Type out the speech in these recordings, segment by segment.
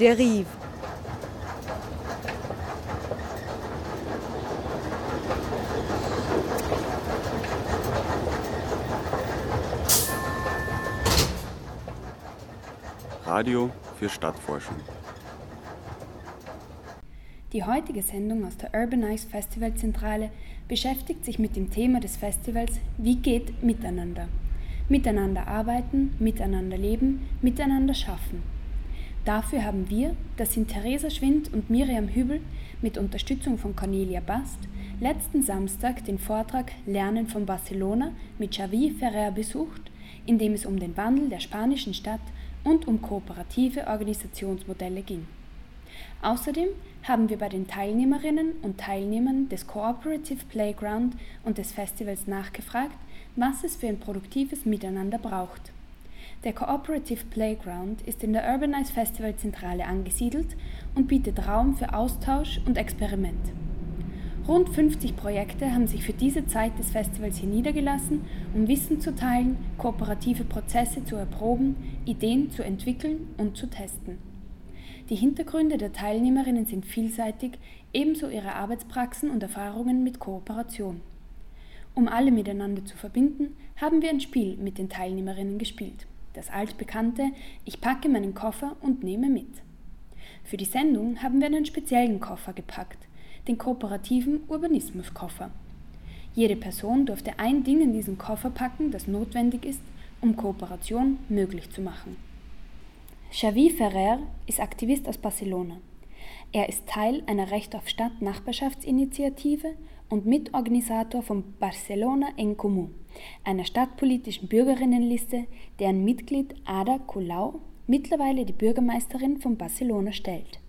dérive. Radio für Stadtforschung. Die heutige Sendung aus der Urbanize Festivalzentrale beschäftigt sich mit dem Thema des Festivals Wie geht Miteinander? Miteinander arbeiten, miteinander leben, miteinander schaffen. Dafür haben wir, das sind Theresa Schwind und Miriam Hübel, mit Unterstützung von Cornelia Bast, letzten Samstag den Vortrag Lernen von Barcelona mit Xavi Ferrer besucht, in dem es um den Wandel der spanischen Stadt und um kooperative Organisationsmodelle ging. Außerdem haben wir bei den Teilnehmerinnen und Teilnehmern des Cooperative Playground und des Festivals nachgefragt, was es für ein produktives Miteinander braucht. Der Cooperative Playground ist in der Urbanize Festival Zentrale angesiedelt und bietet Raum für Austausch und Experiment. Rund 50 Projekte haben sich für diese Zeit des Festivals hier niedergelassen, um Wissen zu teilen, kooperative Prozesse zu erproben, Ideen zu entwickeln und zu testen. Die Hintergründe der Teilnehmerinnen sind vielseitig, ebenso ihre Arbeitspraxen und Erfahrungen mit Kooperation. Um alle miteinander zu verbinden, haben wir ein Spiel mit den Teilnehmerinnen gespielt. Das altbekannte Ich packe meinen Koffer und nehme mit. Für die Sendung haben wir einen speziellen Koffer gepackt, den kooperativen Urbanismuskoffer. Jede Person durfte ein Ding in diesen Koffer packen, das notwendig ist, um Kooperation möglich zu machen. Xavi Ferrer ist Aktivist aus Barcelona. Er ist Teil einer Recht auf Stadt Nachbarschaftsinitiative und Mitorganisator von Barcelona en Comú, einer stadtpolitischen Bürgerinnenliste, deren Mitglied Ada Colau mittlerweile die Bürgermeisterin von Barcelona stellt.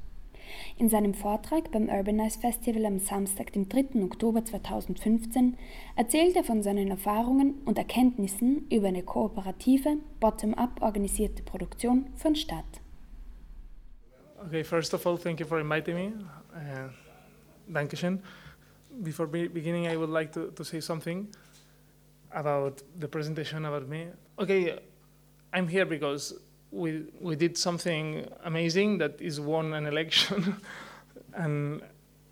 In seinem Vortrag beim Urbanize Festival am Samstag, dem 3. Oktober 2015, erzählt er von seinen Erfahrungen und Erkenntnissen über eine kooperative, bottom-up organisierte Produktion von Stadt. Okay, first of all, thank you for inviting me. Uh, Dankeschön. Before be beginning, I would like to, to say something about the presentation about me. Okay, I'm here because we we did something amazing that is won an election, and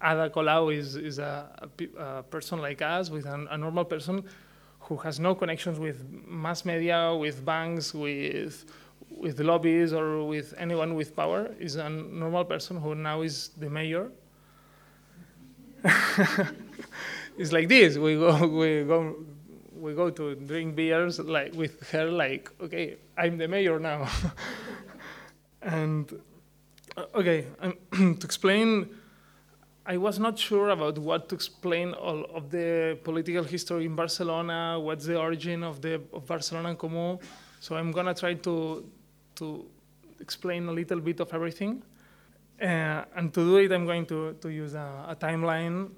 Ada Colau is is a, a, a person like us, with an, a normal person who has no connections with mass media, with banks, with with lobbies or with anyone with power. Is a normal person who now is the mayor. it's like this. We go we go we go to drink beers like with her like okay i'm the mayor now. And uh, okay to explain i was not sure about what to explain all of the political history in barcelona what's the origin of the of barcelona comú. So i'm going to try to to explain a little bit of everything uh, and to do it i'm going to, to use a, a timeline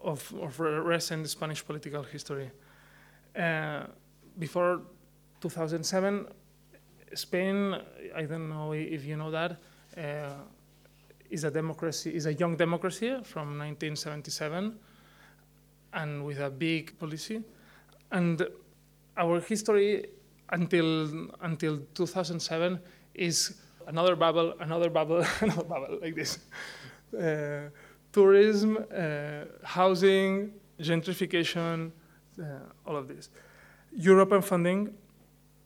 of, of recent spanish political history uh, before 2007, Spain, I don't know if you know that, uh, is a democracy, is a young democracy from 1977, and with a big policy. And our history until until 2007 is another bubble, another bubble, another bubble like this. Uh, tourism, uh, housing, gentrification, uh, all of this. European funding,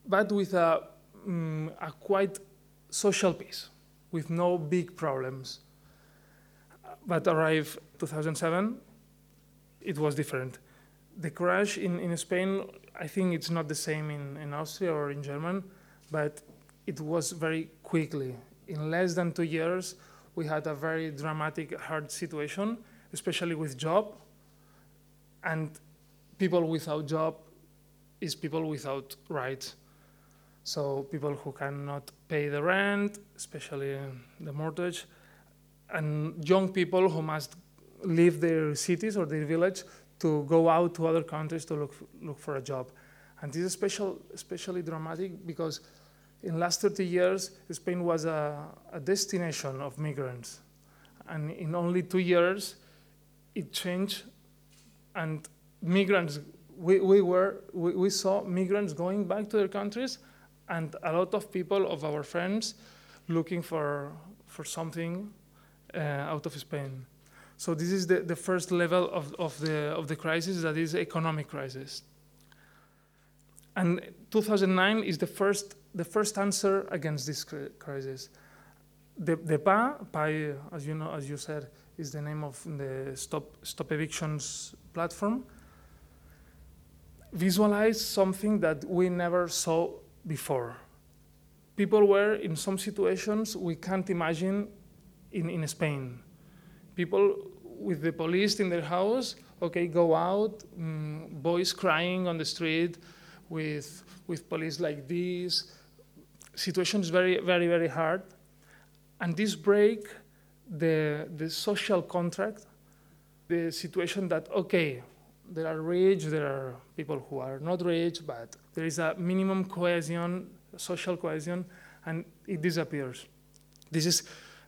but with a, um, a quite social piece, with no big problems. But arrived 2007, it was different. The crash in, in Spain, I think it's not the same in, in Austria or in Germany, but it was very quickly. In less than two years, we had a very dramatic, hard situation, especially with job. And people without job is people without rights. So people who cannot pay the rent, especially the mortgage, and young people who must leave their cities or their village to go out to other countries to look, look for a job. And this is special, especially dramatic because in the last 30 years, Spain was a, a destination of migrants. And in only two years, it changed and migrants, we, we, were, we, we saw migrants going back to their countries and a lot of people of our friends looking for, for something uh, out of Spain. So this is the, the first level of, of, the, of the crisis, that is economic crisis. And 2009 is the first, the first answer against this crisis. The, the PA, PA, as you know, as you said, is the name of the Stop, Stop Evictions platform, visualize something that we never saw before. People were in some situations we can't imagine in, in Spain. People with the police in their house, okay, go out, mm, boys crying on the street with, with police like this. Situations very, very, very hard. And this break the, the social contract, the situation that, okay, there are rich, there are people who are not rich, but there is a minimum cohesion, social cohesion, and it disappears. This is,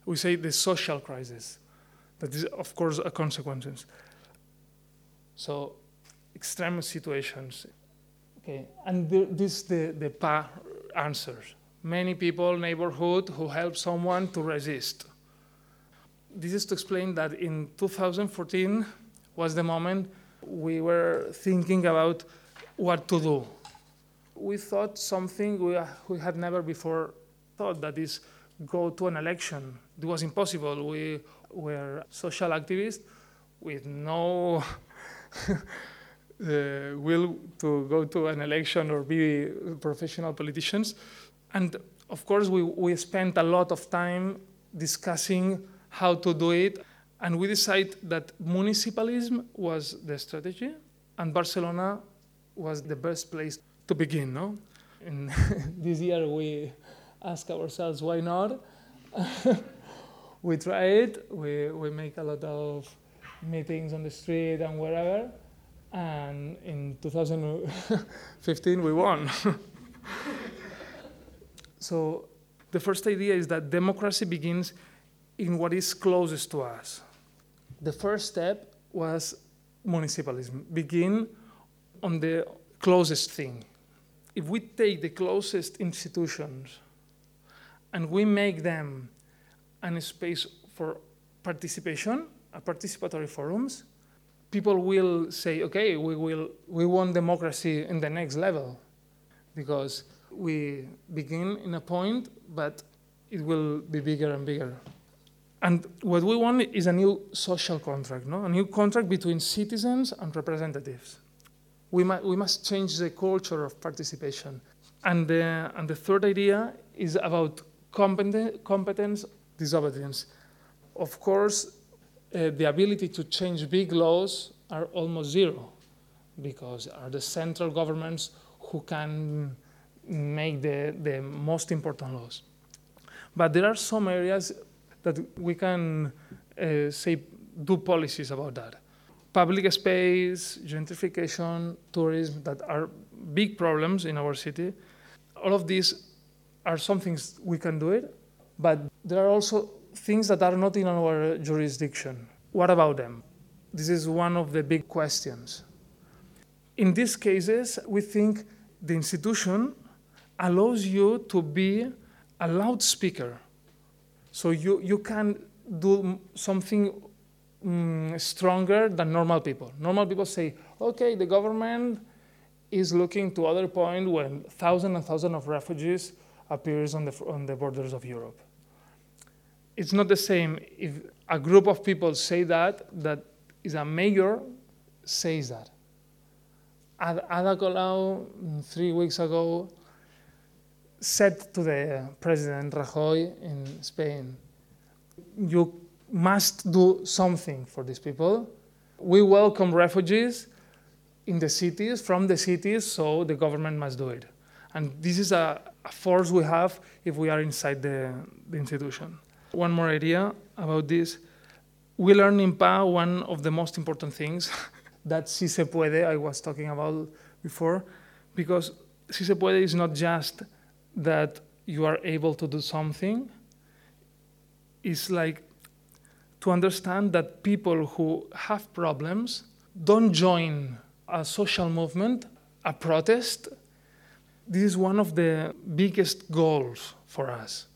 we say, the social crisis. That is, of course, a consequence. So, extreme situations. Okay, and the, this the the PA answers. Many people, neighborhood, who help someone to resist. This is to explain that in 2014 was the moment we were thinking about what to do. We thought something we, we had never before thought that is go to an election. It was impossible. We were social activists with no uh, will to go to an election or be professional politicians. And of course, we, we spent a lot of time discussing how to do it and we decided that municipalism was the strategy, and Barcelona was the best place to begin. No, and this year we ask ourselves why not. we try it. We we make a lot of meetings on the street and wherever, and in 2015 we won. so the first idea is that democracy begins in what is closest to us the first step was municipalism. Begin on the closest thing. If we take the closest institutions and we make them a space for participation, a participatory forums, people will say, okay, we, will, we want democracy in the next level because we begin in a point, but it will be bigger and bigger. And what we want is a new social contract, no? a new contract between citizens and representatives. We, mu- we must change the culture of participation. And the, and the third idea is about competen- competence disobedience. Of course, uh, the ability to change big laws are almost zero because are the central governments who can make the, the most important laws. But there are some areas that we can uh, say do policies about that. Public space, gentrification, tourism, that are big problems in our city. All of these are some things we can do it, but there are also things that are not in our jurisdiction. What about them? This is one of the big questions. In these cases, we think the institution allows you to be a loudspeaker so you, you can do something um, stronger than normal people. Normal people say, okay, the government is looking to other point when thousands and thousands of refugees appears on the, on the borders of Europe. It's not the same if a group of people say that, that is a mayor says that. Ada Colau, mm, three weeks ago, said to the President Rajoy in Spain, you must do something for these people. We welcome refugees in the cities, from the cities, so the government must do it. And this is a, a force we have if we are inside the, the institution. One more idea about this. We learn in PA one of the most important things that Si Se Puede, I was talking about before, because Si Se Puede is not just that you are able to do something it's like to understand that people who have problems don't join a social movement, a protest. This is one of the biggest goals for us.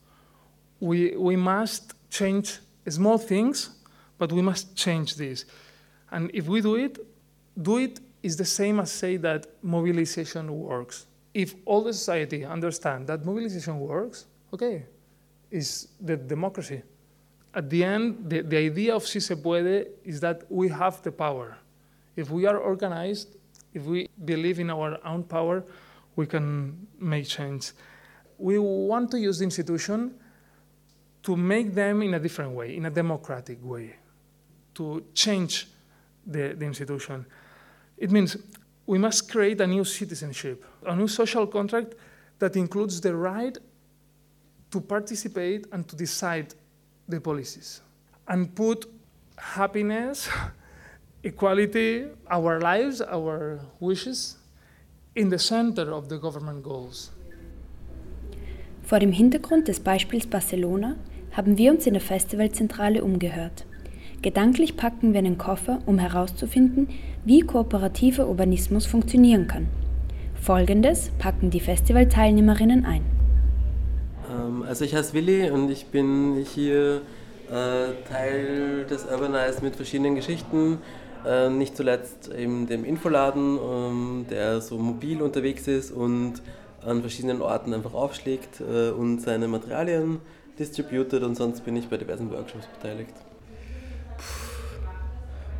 We, we must change small things, but we must change this. And if we do it, do it is the same as say that mobilization works. If all the society understand that mobilization works, okay, is the democracy. At the end, the, the idea of Si Se Puede is that we have the power. If we are organized, if we believe in our own power, we can make change. We want to use the institution to make them in a different way, in a democratic way, to change the, the institution. It means we must create a new citizenship, a new social contract that includes the right to participate and to decide the policies and put happiness, equality, our lives, our wishes in the center of the government goals. Vor dem Hintergrund des Beispiels Barcelona haben wir uns in der Festivalzentrale umgehört. Gedanklich packen wir einen Koffer, um herauszufinden, wie kooperativer Urbanismus funktionieren kann. Folgendes packen die Festivalteilnehmerinnen ein. Ähm, also ich heiße Willi und ich bin hier äh, Teil des Urbanize mit verschiedenen Geschichten. Äh, nicht zuletzt eben dem Infoladen, ähm, der so mobil unterwegs ist und an verschiedenen Orten einfach aufschlägt äh, und seine Materialien distributed und sonst bin ich bei diversen Workshops beteiligt.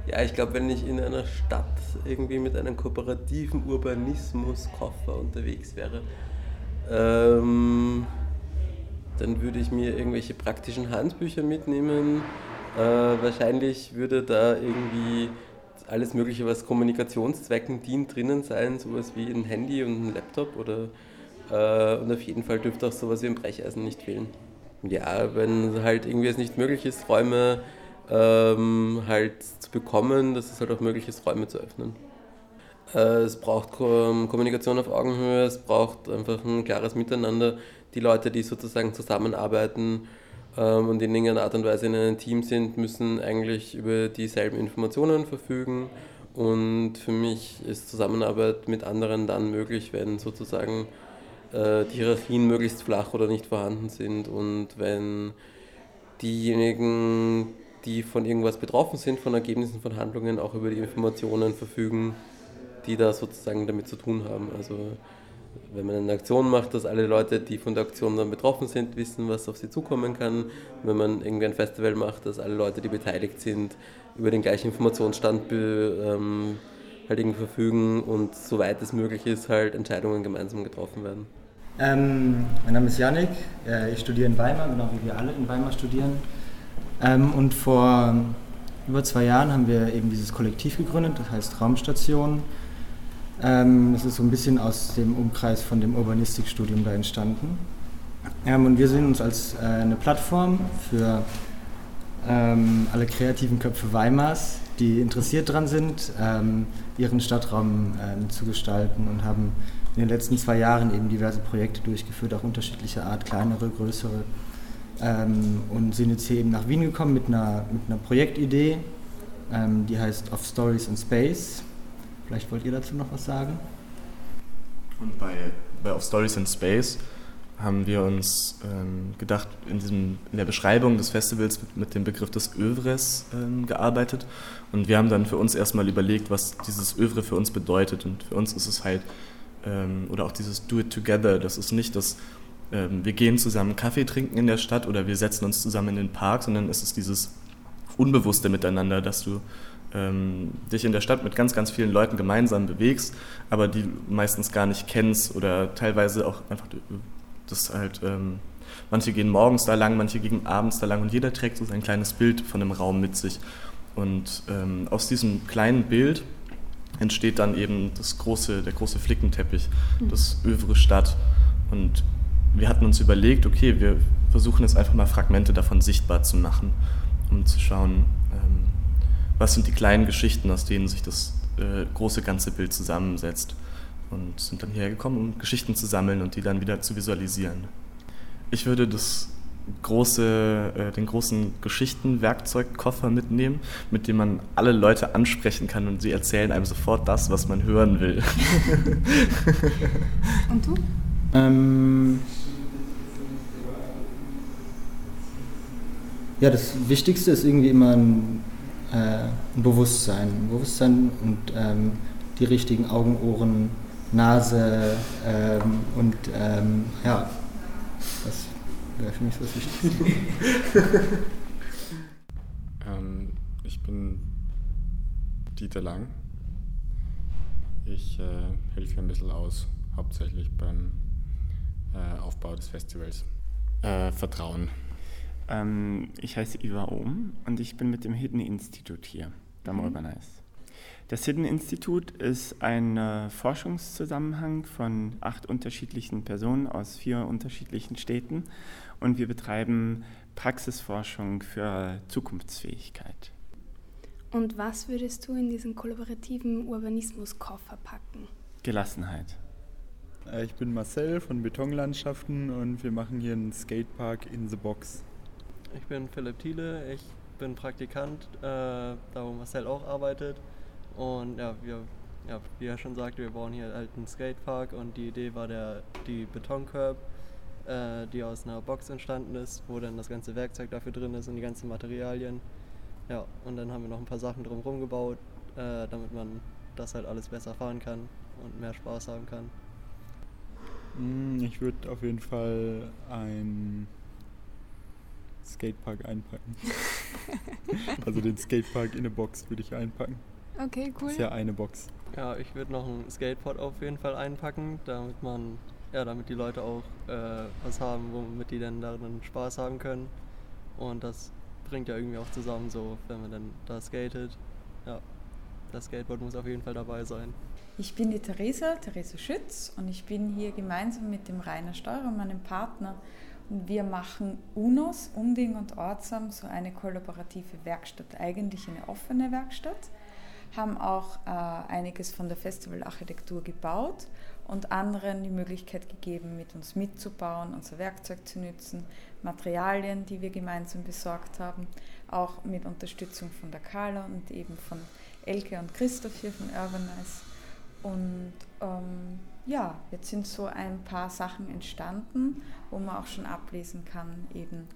Ja, ich glaube, wenn ich in einer Stadt irgendwie mit einem kooperativen Urbanismus-Koffer unterwegs wäre, ähm, dann würde ich mir irgendwelche praktischen Handbücher mitnehmen. Äh, wahrscheinlich würde da irgendwie alles Mögliche, was Kommunikationszwecken dient, drinnen sein, sowas wie ein Handy und ein Laptop oder äh, und auf jeden Fall dürfte auch sowas wie ein Brecheisen nicht fehlen. Ja, wenn halt irgendwie es nicht möglich ist, Räume ähm, halt zu bekommen, dass es halt auch möglich ist, Räume zu öffnen. Äh, es braucht Kommunikation auf Augenhöhe, es braucht einfach ein klares Miteinander. Die Leute, die sozusagen zusammenarbeiten ähm, und in irgendeiner Art und Weise in einem Team sind, müssen eigentlich über dieselben Informationen verfügen. Und für mich ist Zusammenarbeit mit anderen dann möglich, wenn sozusagen äh, die Hierarchien möglichst flach oder nicht vorhanden sind und wenn diejenigen, die von irgendwas betroffen sind, von Ergebnissen von Handlungen, auch über die Informationen verfügen, die da sozusagen damit zu tun haben. Also wenn man eine Aktion macht, dass alle Leute, die von der Aktion dann betroffen sind, wissen, was auf sie zukommen kann. Wenn man irgendwie ein Festival macht, dass alle Leute, die beteiligt sind, über den gleichen Informationsstand ähm, halt verfügen und soweit es möglich ist, halt Entscheidungen gemeinsam getroffen werden. Ähm, mein Name ist Yannick, äh, ich studiere in Weimar, genau wie wir alle in Weimar studieren. Ähm, und vor über zwei Jahren haben wir eben dieses Kollektiv gegründet, das heißt Raumstation. Ähm, das ist so ein bisschen aus dem Umkreis von dem Urbanistikstudium da entstanden. Ähm, und wir sehen uns als äh, eine Plattform für ähm, alle kreativen Köpfe Weimars, die interessiert daran sind, ähm, ihren Stadtraum ähm, zu gestalten und haben in den letzten zwei Jahren eben diverse Projekte durchgeführt, auch unterschiedlicher Art, kleinere, größere. Ähm, und sind jetzt hier eben nach Wien gekommen mit einer, mit einer Projektidee, ähm, die heißt Of Stories in Space. Vielleicht wollt ihr dazu noch was sagen? Und bei, bei Of Stories in Space haben wir uns ähm, gedacht, in, diesem, in der Beschreibung des Festivals mit, mit dem Begriff des Övres ähm, gearbeitet. Und wir haben dann für uns erstmal überlegt, was dieses Övre für uns bedeutet. Und für uns ist es halt ähm, oder auch dieses Do It Together, das ist nicht das, ähm, wir gehen zusammen Kaffee trinken in der Stadt oder wir setzen uns zusammen in den Park, sondern es ist dieses unbewusste Miteinander, dass du ähm, dich in der Stadt mit ganz, ganz vielen Leuten gemeinsam bewegst, aber die meistens gar nicht kennst oder teilweise auch einfach das halt, ähm, manche gehen morgens da lang, manche gehen abends da lang und jeder trägt so sein kleines Bild von dem Raum mit sich. Und ähm, aus diesem kleinen Bild entsteht dann eben das große, der große Flickenteppich, mhm. das Övre Stadt. Und wir hatten uns überlegt, okay, wir versuchen jetzt einfach mal Fragmente davon sichtbar zu machen, um zu schauen, ähm, was sind die kleinen Geschichten, aus denen sich das äh, große ganze Bild zusammensetzt. Und sind dann hierher gekommen, um Geschichten zu sammeln und die dann wieder zu visualisieren. Ich würde das große, äh, den großen Geschichtenwerkzeugkoffer mitnehmen, mit dem man alle Leute ansprechen kann und sie erzählen einem sofort das, was man hören will. und du? Ähm, ja, das Wichtigste ist irgendwie immer ein, äh, ein Bewusstsein. Ein Bewusstsein und ähm, die richtigen Augen, Ohren, Nase ähm, und ähm, ja, das wäre für mich das Wichtigste. ähm, ich bin Dieter Lang. Ich äh, helfe hier ein bisschen aus, hauptsächlich beim äh, Aufbau des Festivals. Äh, Vertrauen. Ähm, ich heiße Iva Ohm und ich bin mit dem Hidden Institute hier beim mhm. Urbanize. Das Hidden Institute ist ein äh, Forschungszusammenhang von acht unterschiedlichen Personen aus vier unterschiedlichen Städten und wir betreiben Praxisforschung für Zukunftsfähigkeit. Und was würdest du in diesen kollaborativen Urbanismuskoffer packen? Gelassenheit. Äh, ich bin Marcel von Betonlandschaften und wir machen hier einen Skatepark in the Box. Ich bin Philipp Thiele, ich bin Praktikant, äh, da wo Marcel auch arbeitet. Und ja, wir, ja, wie er schon sagte, wir bauen hier halt einen Skatepark und die Idee war der, die Betoncurb, äh, die aus einer Box entstanden ist, wo dann das ganze Werkzeug dafür drin ist und die ganzen Materialien. Ja, und dann haben wir noch ein paar Sachen drumherum gebaut, äh, damit man das halt alles besser fahren kann und mehr Spaß haben kann. Hm, ich würde auf jeden Fall ein Skatepark einpacken. also den Skatepark in eine Box würde ich einpacken. Okay, cool. Das ist ja eine Box. Ja, ich würde noch ein Skateboard auf jeden Fall einpacken, damit man, ja, damit die Leute auch äh, was haben, womit die dann darin Spaß haben können. Und das bringt ja irgendwie auch zusammen, so wenn man dann da skatet. Ja, das Skateboard muss auf jeden Fall dabei sein. Ich bin die Theresa, Theresa Schütz und ich bin hier gemeinsam mit dem Rainer Steurer, meinem Partner, wir machen UNOS, Unding und Ortsam, so eine kollaborative Werkstatt, eigentlich eine offene Werkstatt, haben auch äh, einiges von der Festivalarchitektur gebaut und anderen die Möglichkeit gegeben, mit uns mitzubauen, unser Werkzeug zu nutzen, Materialien, die wir gemeinsam besorgt haben, auch mit Unterstützung von der Carla und eben von Elke und Christoph hier von Urbanize. Und ähm, ja, jetzt sind so ein paar Sachen entstanden, wo man auch schon ablesen kann, eben,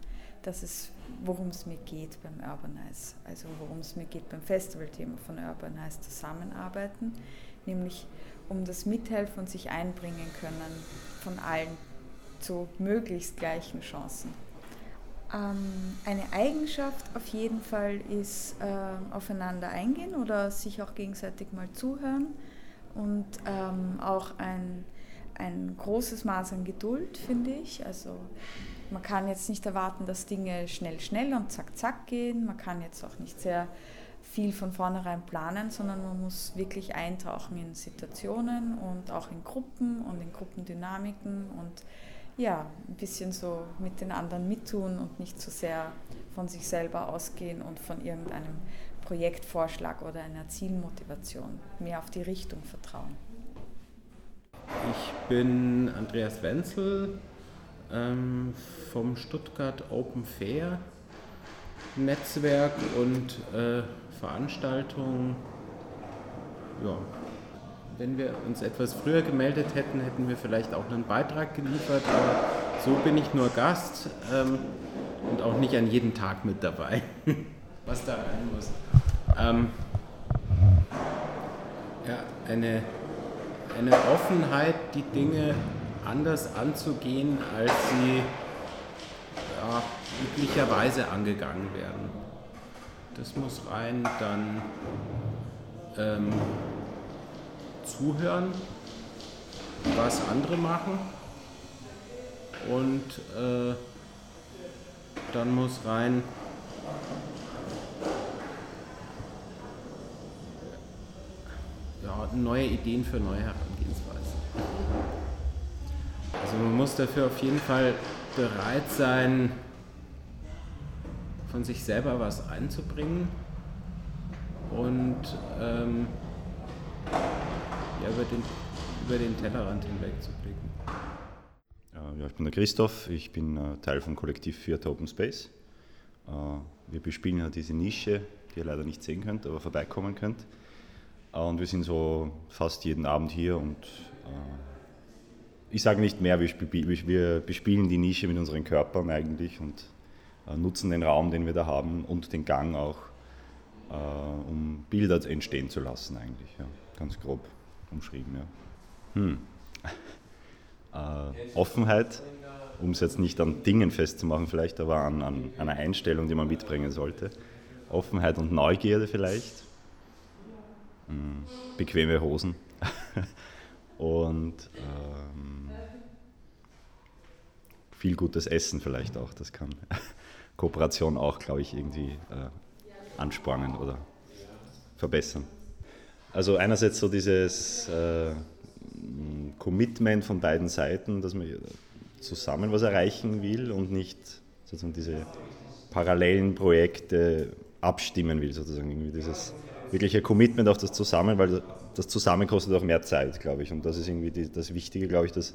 dass es, worum es mir geht beim Urbanize, also worum es mir geht beim Festivalthema von Urbanize zusammenarbeiten, nämlich um das Mithelfen und sich einbringen können von allen zu möglichst gleichen Chancen. Ähm, eine Eigenschaft auf jeden Fall ist äh, aufeinander eingehen oder sich auch gegenseitig mal zuhören und ähm, auch ein, ein großes Maß an Geduld, finde ich. Also man kann jetzt nicht erwarten, dass Dinge schnell, schnell und zack, zack gehen. Man kann jetzt auch nicht sehr viel von vornherein planen, sondern man muss wirklich eintauchen in Situationen und auch in Gruppen und in Gruppendynamiken und ja, ein bisschen so mit den anderen mittun und nicht so sehr von sich selber ausgehen und von irgendeinem Projektvorschlag oder einer Zielmotivation, mehr auf die Richtung vertrauen. Ich bin Andreas Wenzel ähm, vom Stuttgart Open Fair Netzwerk und äh, Veranstaltung. Ja. Wenn wir uns etwas früher gemeldet hätten, hätten wir vielleicht auch einen Beitrag geliefert, aber so bin ich nur Gast ähm, und auch nicht an jedem Tag mit dabei. Was da rein muss. Ähm, ja, eine, eine Offenheit, die Dinge anders anzugehen, als sie ja, üblicherweise angegangen werden. Das muss rein, dann ähm, zuhören, was andere machen und äh, dann muss rein ja, neue Ideen für neue Herangehensweisen. Also man muss dafür auf jeden Fall bereit sein, von sich selber was einzubringen und ähm, ja, über, den, über den Tellerrand hinweg zu blicken. Ja, ich bin der Christoph, ich bin äh, Teil vom Kollektiv Viert Open Space. Äh, wir bespielen ja diese Nische, die ihr leider nicht sehen könnt, aber vorbeikommen könnt. Äh, und wir sind so fast jeden Abend hier und ich sage nicht mehr, wir, bespielen die Nische mit unseren Körpern eigentlich und äh, nutzen den Raum, den wir da haben und den Gang auch, äh, um Bilder entstehen zu lassen eigentlich. Ja. Ganz grob umschrieben. Ja. Hm. Äh, Offenheit, um es jetzt nicht an Dingen festzumachen vielleicht, aber an, an einer Einstellung, die man mitbringen sollte. Offenheit und Neugierde vielleicht. Hm. Bequeme Hosen. und viel gutes Essen vielleicht auch. Das kann Kooperation auch, glaube ich, irgendwie äh, anspornen oder verbessern. Also einerseits so dieses äh, Commitment von beiden Seiten, dass man zusammen was erreichen will und nicht sozusagen diese parallelen Projekte abstimmen will, sozusagen irgendwie dieses wirkliche Commitment auf das Zusammen, weil das Zusammen kostet auch mehr Zeit, glaube ich. Und das ist irgendwie die, das Wichtige, glaube ich, dass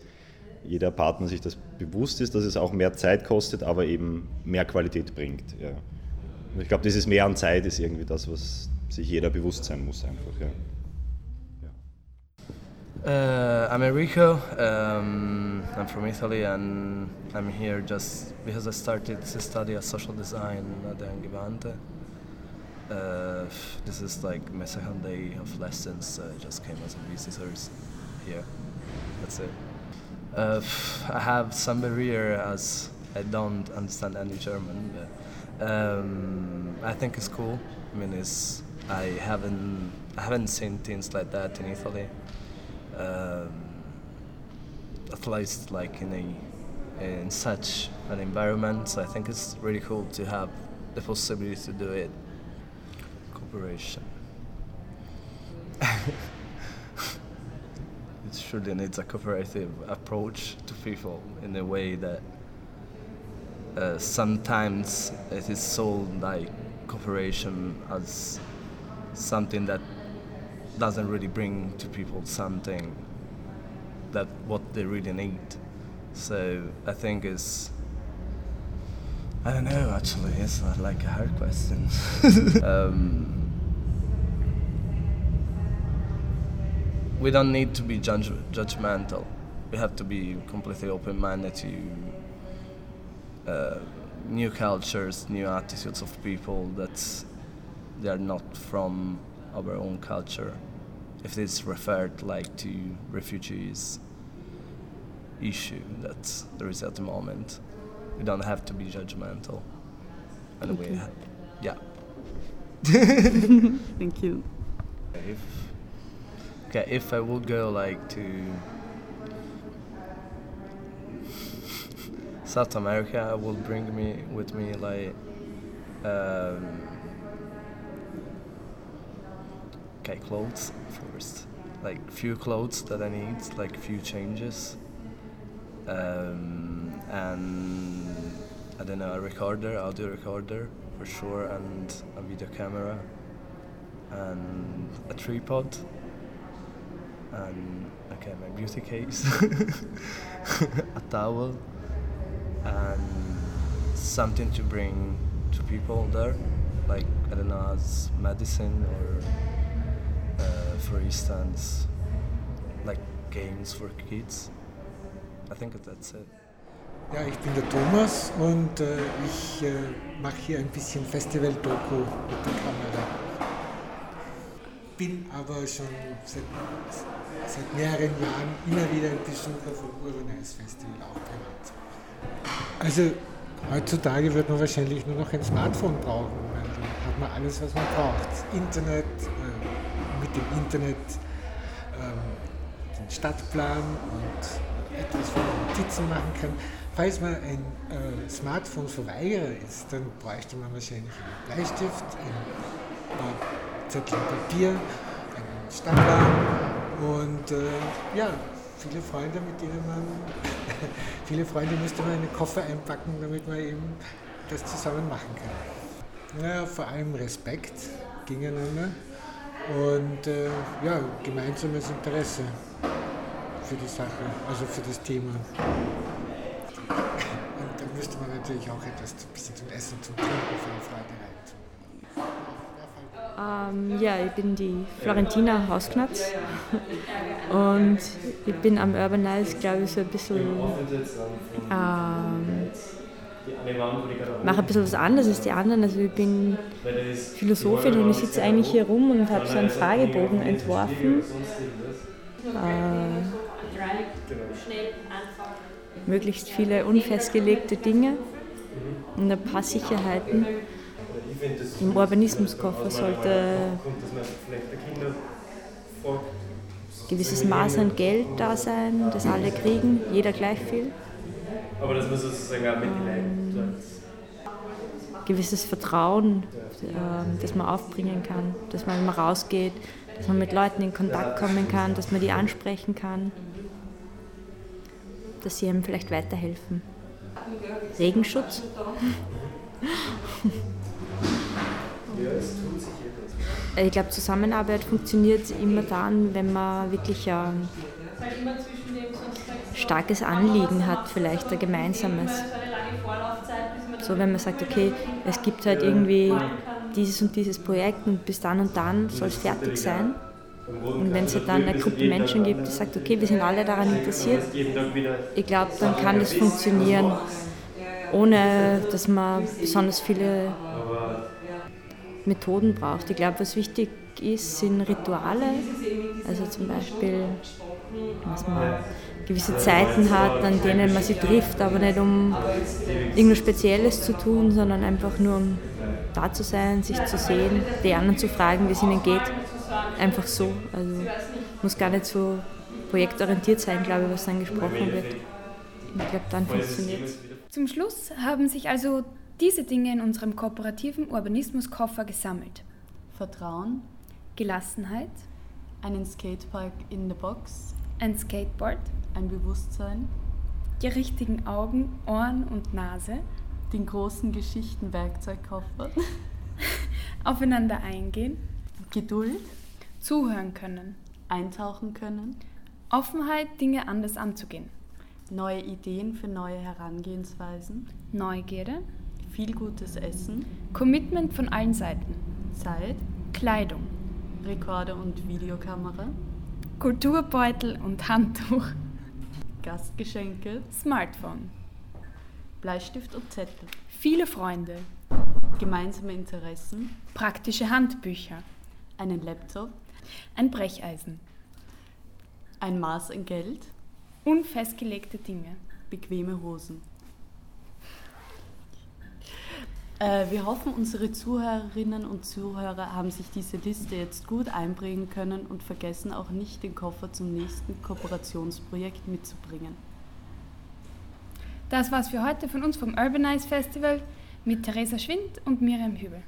jeder Partner sich das bewusst ist, dass es auch mehr Zeit kostet, aber eben mehr Qualität bringt. Ja. ich glaube, dieses Mehr an Zeit ist irgendwie das, was sich jeder bewusst sein muss einfach. Ja. Uh, I'm Enrico. Um, I'm from Italy, and I'm here just because I started to study social design at the Angivante. Uh, this is like my second day of lessons. I just came as a visitors here. That's it. Uh, I have some barrier as I don't understand any German, but um, I think it's cool. I mean, it's I haven't I haven't seen things like that in Italy. Um, at least like in a in such an environment. So I think it's really cool to have the possibility to do it cooperation. it surely needs a cooperative approach to people in a way that uh, sometimes it is sold like cooperation as something that doesn't really bring to people something that what they really need. So I think it's I don't know. Actually, it's like a hard question. um, we don't need to be judge- judgmental. We have to be completely open-minded to uh, new cultures, new attitudes of people that they are not from our own culture. If this referred like to refugees issue that there is at the moment, we don't have to be judgmental. And Okay. we, ha- yeah. Thank you. If okay, if I would go like to South America, I would bring me with me like um, okay clothes first, like few clothes that I need, like few changes, um, and I don't know a recorder, audio recorder for sure, and a video camera, and a tripod, and okay my beauty case, a towel, and something to bring to people there, like I don't know as medicine or uh, for instance like games for kids. I think that's it. Ja, ich bin der Thomas und äh, ich äh, mache hier ein bisschen Festival-Doku mit der Kamera. Bin aber schon seit, seit mehreren Jahren immer wieder ein Besucher vom Urban Ice Festival, auch privat. Also heutzutage wird man wahrscheinlich nur noch ein Smartphone brauchen, weil dann hat man alles, was man braucht. Internet, äh, mit dem Internet ähm, den Stadtplan und etwas, wo man Notizen machen kann. Falls man ein äh, Smartphone-Verweigerer ist, dann bräuchte man wahrscheinlich einen Bleistift, ein paar Zettel Papier, einen Stadtplan und äh, ja, viele Freunde, mit denen man, viele Freunde müsste man in den Koffer einpacken, damit man eben das zusammen machen kann. Ja, vor allem Respekt gegeneinander und äh, ja, gemeinsames Interesse für die Sache, also für das Thema. Und dann müsste man natürlich auch etwas ein bisschen zum Essen zum Trinken für die Freude rein. Ähm, ja, ich bin die Florentina Hausknatz und ich bin am Urban Nice, glaube ich, so ein bisschen ähm, mache ein bisschen was anderes als die anderen. Also ich bin Philosophin und ich sitze eigentlich hier rum und habe so einen Fragebogen entworfen. Äh, möglichst viele unfestgelegte Dinge und ein paar Sicherheiten. Im Urbanismuskoffer sollte ein gewisses Maß an Geld da sein, das alle kriegen, jeder gleich viel. Aber das muss sozusagen auch mitgeleitet gewisses Vertrauen, ähm, das man aufbringen kann, dass man, man rausgeht, dass man mit Leuten in Kontakt kommen kann, dass man die ansprechen kann, dass sie einem vielleicht weiterhelfen. Regenschutz. Ich glaube, Zusammenarbeit funktioniert immer dann, wenn man wirklich ein starkes Anliegen hat, vielleicht ein gemeinsames. So, wenn man sagt, okay, es gibt halt irgendwie dieses und dieses Projekt und bis dann und dann soll es fertig sein. Und wenn es halt dann eine Gruppe Menschen gibt, die sagt, okay, wir sind alle daran interessiert, ich glaube, dann kann das funktionieren, ohne dass man besonders viele Methoden braucht. Ich glaube, was wichtig ist, sind Rituale. Also zum Beispiel, dass man gewisse Zeiten hat, an denen man sich trifft, aber nicht um irgendwas Spezielles zu tun, sondern einfach nur um da zu sein, sich zu sehen, die anderen zu fragen, wie es ihnen geht. Einfach so. Also muss gar nicht so projektorientiert sein, glaube ich, was dann gesprochen wird. Ich glaube, dann funktioniert es. Zum Schluss haben sich also diese Dinge in unserem kooperativen Urbanismuskoffer gesammelt. Vertrauen, Gelassenheit, einen Skatepark in der Box, ein Skateboard, ein Bewusstsein, die richtigen Augen, Ohren und Nase, den großen Geschichtenwerkzeugkoffer, aufeinander eingehen, Geduld, zuhören können, eintauchen können, Offenheit, Dinge anders anzugehen, neue Ideen für neue Herangehensweisen, Neugierde, viel gutes Essen, Commitment von allen Seiten, Zeit, Kleidung, Rekorder und Videokamera, Kulturbeutel und Handtuch, Gastgeschenke, Smartphone, Bleistift und Zettel, viele Freunde, gemeinsame Interessen, praktische Handbücher, einen Laptop, ein Brecheisen, ein Maß an Geld, unfestgelegte Dinge, bequeme Hosen. Äh, wir hoffen, unsere Zuhörerinnen und Zuhörer haben sich diese Liste jetzt gut einbringen können und vergessen auch nicht, den Koffer zum nächsten Kooperationsprojekt mitzubringen. Das war's für heute von uns vom Urbanize Festival mit Theresa Schwind und Miriam Hübel.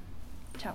Ciao.